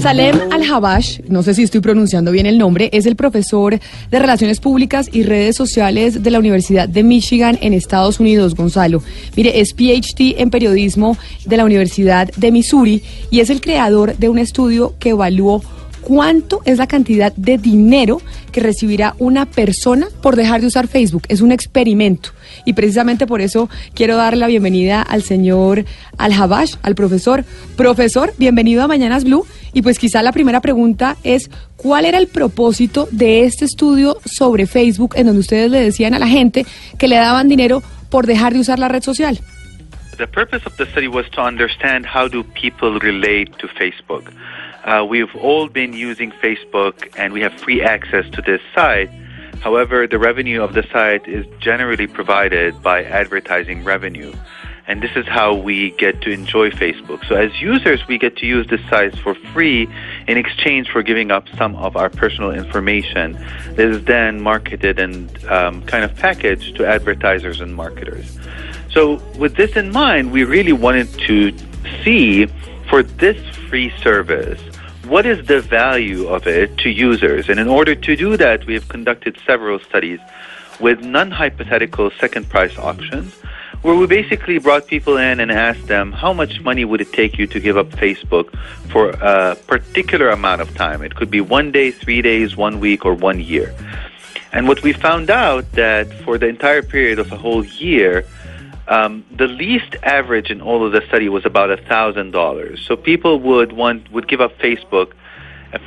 Salem Al-Habash, no sé si estoy pronunciando bien el nombre, es el profesor de Relaciones Públicas y Redes Sociales de la Universidad de Michigan en Estados Unidos, Gonzalo. Mire, es PhD en periodismo de la Universidad de Missouri y es el creador de un estudio que evaluó cuánto es la cantidad de dinero que recibirá una persona por dejar de usar Facebook. Es un experimento. Y precisamente por eso quiero darle la bienvenida al señor Al-Habash, al profesor. Profesor, bienvenido a Mañanas Blue. Y pues quizá la primera pregunta es, ¿cuál era el propósito de este estudio sobre Facebook en donde ustedes le decían a la gente que le daban dinero por dejar de usar la red social? The purpose of the study was to understand how do people relate to Facebook. Uh, we've all been using Facebook and we have free access to this site. However, the revenue of the site is generally provided by advertising revenue. And this is how we get to enjoy Facebook. So, as users, we get to use this site for free in exchange for giving up some of our personal information that is then marketed and um, kind of packaged to advertisers and marketers. So, with this in mind, we really wanted to see for this free service what is the value of it to users? And in order to do that, we have conducted several studies with non hypothetical second price auctions where we basically brought people in and asked them how much money would it take you to give up Facebook for a particular amount of time. It could be one day, three days, one week, or one year. And what we found out that for the entire period of a whole year, um, the least average in all of the study was about a thousand dollars. So people would want would give up Facebook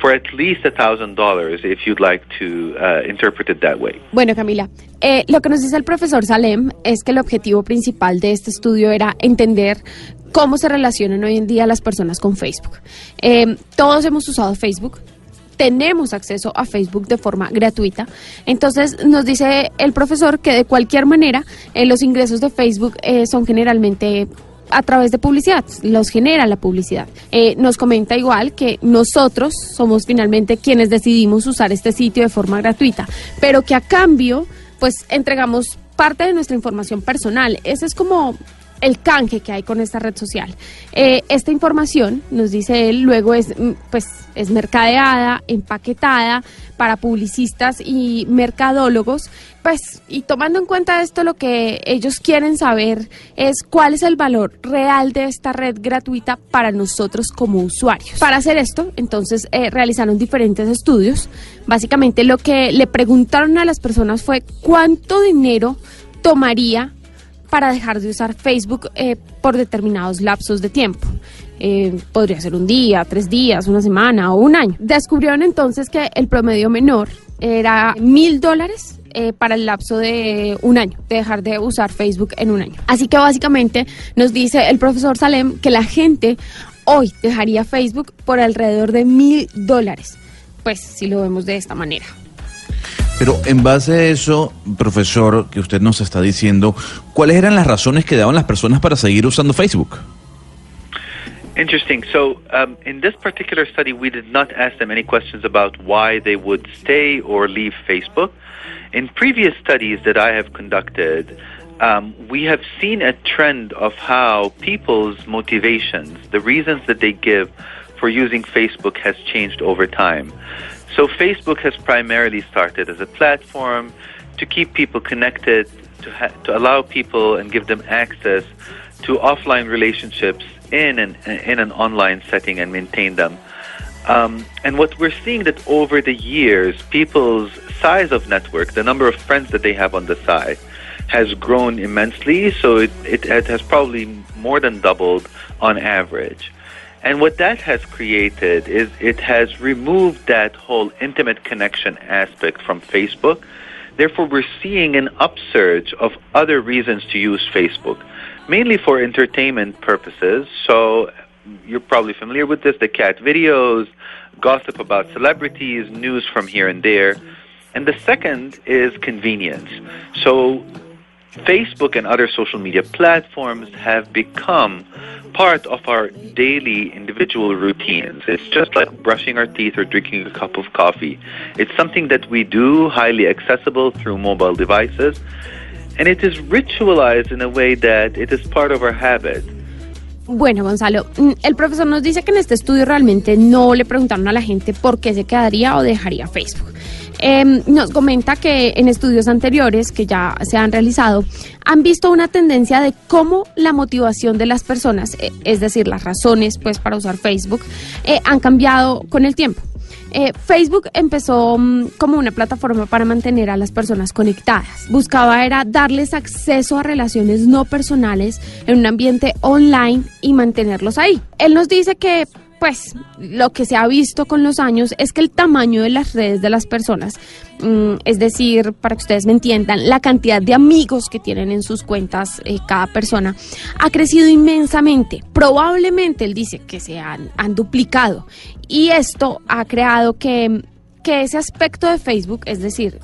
for at least a thousand dollars if you'd like to uh, interpret it that way. Bueno, Camila, eh, lo que nos dice el profesor Salem es que el objetivo principal de este estudio era entender cómo se relacionan hoy en día las personas con Facebook. Eh, todos hemos usado Facebook, tenemos acceso a Facebook de forma gratuita. Entonces nos dice el profesor que de cualquier manera eh, los ingresos de Facebook eh, son generalmente a través de publicidad, los genera la publicidad. Eh, nos comenta igual que nosotros somos finalmente quienes decidimos usar este sitio de forma gratuita, pero que a cambio pues entregamos parte de nuestra información personal. Ese es como el canje que hay con esta red social. Eh, esta información, nos dice él, luego es, mm, pues, es mercadeada, empaquetada para publicistas y mercadólogos, pues, y tomando en cuenta esto, lo que ellos quieren saber es cuál es el valor real de esta red gratuita para nosotros como usuarios. Para hacer esto, entonces, eh, realizaron diferentes estudios. Básicamente lo que le preguntaron a las personas fue cuánto dinero tomaría para dejar de usar Facebook eh, por determinados lapsos de tiempo. Eh, podría ser un día, tres días, una semana o un año. Descubrieron entonces que el promedio menor era mil dólares eh, para el lapso de un año, de dejar de usar Facebook en un año. Así que básicamente nos dice el profesor Salem que la gente hoy dejaría Facebook por alrededor de mil dólares. Pues si lo vemos de esta manera. Pero en base a eso, profesor, que usted nos está diciendo, ¿cuáles eran las razones que daban las personas para seguir usando Facebook? Interesting. So, um, in this particular study, we did not ask them any questions about why they would stay or leave Facebook. In previous studies that I have conducted, um, we have seen a trend of how people's motivations, the reasons that they give for using Facebook, has changed over time. So Facebook has primarily started as a platform to keep people connected, to, ha- to allow people and give them access to offline relationships in an, in an online setting and maintain them. Um, and what we're seeing that over the years, people's size of network, the number of friends that they have on the site, has grown immensely. So it, it, it has probably more than doubled on average. And what that has created is it has removed that whole intimate connection aspect from Facebook. Therefore, we're seeing an upsurge of other reasons to use Facebook, mainly for entertainment purposes. So, you're probably familiar with this the cat videos, gossip about celebrities, news from here and there. And the second is convenience. So, Facebook and other social media platforms have become part of our daily individual routines. It's just like brushing our teeth or drinking a cup of coffee. It's something that we do, highly accessible through mobile devices, and it is ritualized in a way that it is part of our habit. Bueno, Gonzalo, mm, el profesor nos dice que en este estudio realmente no le preguntaron a la gente por qué se quedaría o dejaría Facebook. Em, nos comenta que en estudios anteriores que ya se han realizado han visto una tendencia de cómo la motivación de las personas, eh, es decir, las razones pues para usar Facebook, eh, han cambiado con el tiempo. Eh, Facebook empezó mm, como una plataforma para mantener a las personas conectadas. Buscaba era darles acceso a relaciones no personales en un ambiente online y mantenerlos ahí. Él nos dice que pues lo que se ha visto con los años es que el tamaño de las redes de las personas, mm, es decir, para que ustedes me entiendan, la cantidad de amigos que tienen en sus cuentas eh, cada persona, ha crecido inmensamente. Probablemente él dice que se han, han duplicado y esto ha creado que, que ese aspecto de Facebook, es decir,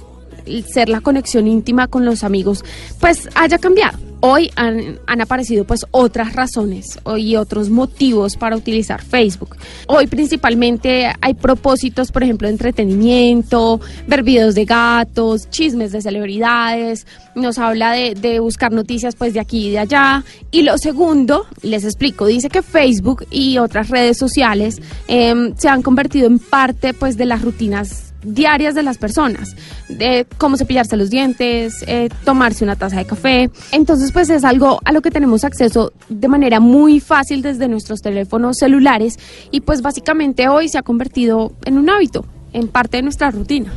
ser la conexión íntima con los amigos, pues haya cambiado hoy han, aparecido pues otras razones y otros motivos para utilizar Facebook. Hoy principalmente hay propósitos, por ejemplo, de entretenimiento, ver videos de gatos, chismes de celebridades, nos habla de, buscar noticias pues de aquí y de allá. Y lo segundo, les explico, dice que Facebook y otras redes sociales em, se han convertido en parte pues de las rutinas diarias de las personas, de cómo cepillarse los dientes, eh, tomarse una taza de café. Entonces, pues es algo a lo que tenemos acceso de manera muy fácil desde nuestros teléfonos celulares y pues básicamente hoy se ha convertido en un hábito, en parte de nuestra rutina.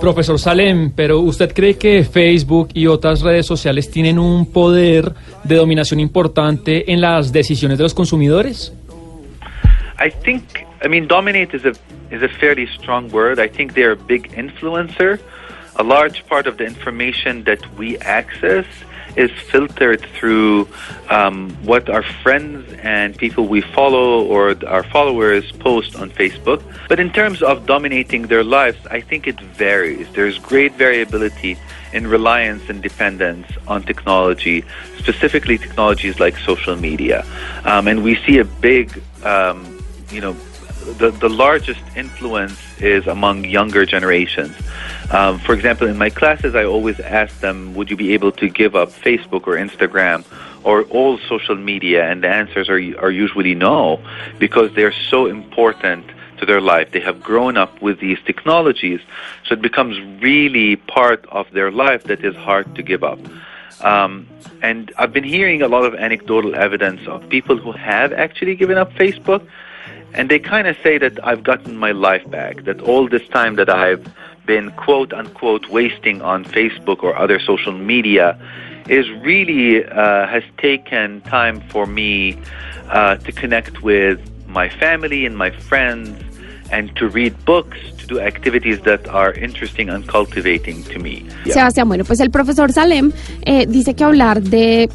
Profesor Salem, pero ¿usted cree que Facebook y otras redes sociales tienen un poder de dominación importante en las decisiones de los consumidores? I think, I mean, dominate is a is a fairly strong word. I think they're a big influencer. A large part of the information that we access is filtered through um, what our friends and people we follow or our followers post on Facebook. But in terms of dominating their lives, I think it varies. There's great variability in reliance and dependence on technology, specifically technologies like social media. Um, and we see a big, um, you know, the, the largest influence is among younger generations. Um, for example, in my classes, I always ask them, would you be able to give up Facebook or Instagram or all social media? And the answers are, are usually no, because they're so important to their life. They have grown up with these technologies, so it becomes really part of their life that is hard to give up. Um, and I've been hearing a lot of anecdotal evidence of people who have actually given up Facebook and they kind of say that I've gotten my life back, that all this time that I've been quote unquote wasting on Facebook or other social media is really uh, has taken time for me uh, to connect with my family and my friends and to read books, to do activities that are interesting and cultivating to me. Yeah. Sebastián, bueno, pues el profesor Salem eh, dice que hablar de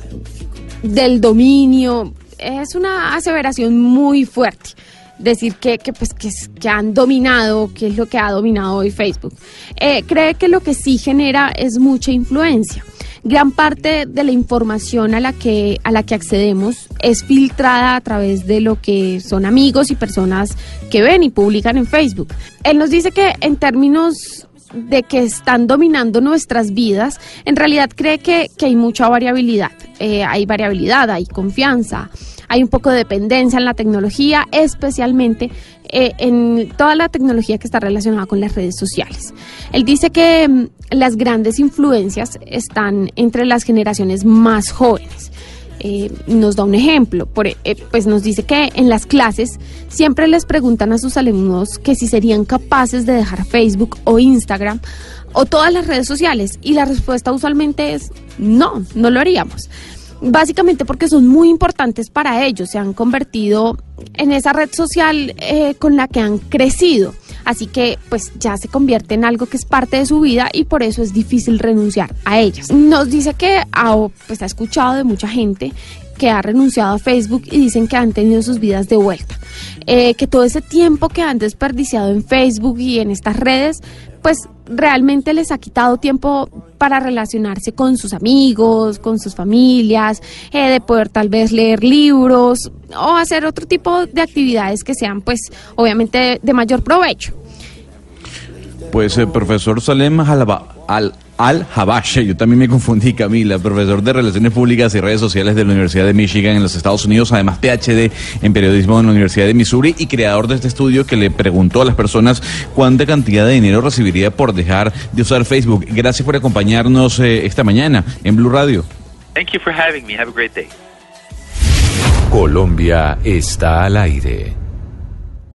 del dominio es una aseveración muy fuerte. Decir que, que, pues, que, que, han dominado, que es lo que ha dominado hoy Facebook. Eh, cree que lo que sí genera es mucha influencia. Gran parte de la información a la que a la que accedemos es filtrada a través de lo que son amigos y personas que ven y publican en Facebook. Él nos dice que en términos de que están dominando nuestras vidas, en realidad cree que, que hay mucha variabilidad. Eh, hay variabilidad, hay confianza, hay un poco de dependencia en la tecnología, especialmente eh, en toda la tecnología que está relacionada con las redes sociales. Él dice que mm, las grandes influencias están entre las generaciones más jóvenes. Eh, nos da un ejemplo, por, eh, pues nos dice que en las clases siempre les preguntan a sus alumnos que si serían capaces de dejar Facebook o Instagram o todas las redes sociales y la respuesta usualmente es no, no lo haríamos. Básicamente porque son muy importantes para ellos, se han convertido en esa red social eh, con la que han crecido. Así que pues ya se convierte en algo que es parte de su vida y por eso es difícil renunciar a ellas. Nos dice que ha, pues, ha escuchado de mucha gente que ha renunciado a Facebook y dicen que han tenido sus vidas de vuelta. Eh, que todo ese tiempo que han desperdiciado en Facebook y en estas redes, pues realmente les ha quitado tiempo para relacionarse con sus amigos, con sus familias, eh, de poder tal vez leer libros o hacer otro tipo de actividades que sean pues obviamente de, mayor provecho. Pues el profesor Salem Al Al-Habash. Yo también me confundí, Camila, profesor de Relaciones Públicas y Redes Sociales de la Universidad de Michigan en los Estados Unidos, además PhD en Periodismo en la Universidad de Missouri y creador de este estudio que le preguntó a las personas cuánta cantidad de dinero recibiría por dejar de usar Facebook. Gracias por acompañarnos eh, esta mañana en Blue Radio. Thank you for having me. Have a great day. Colombia está al aire.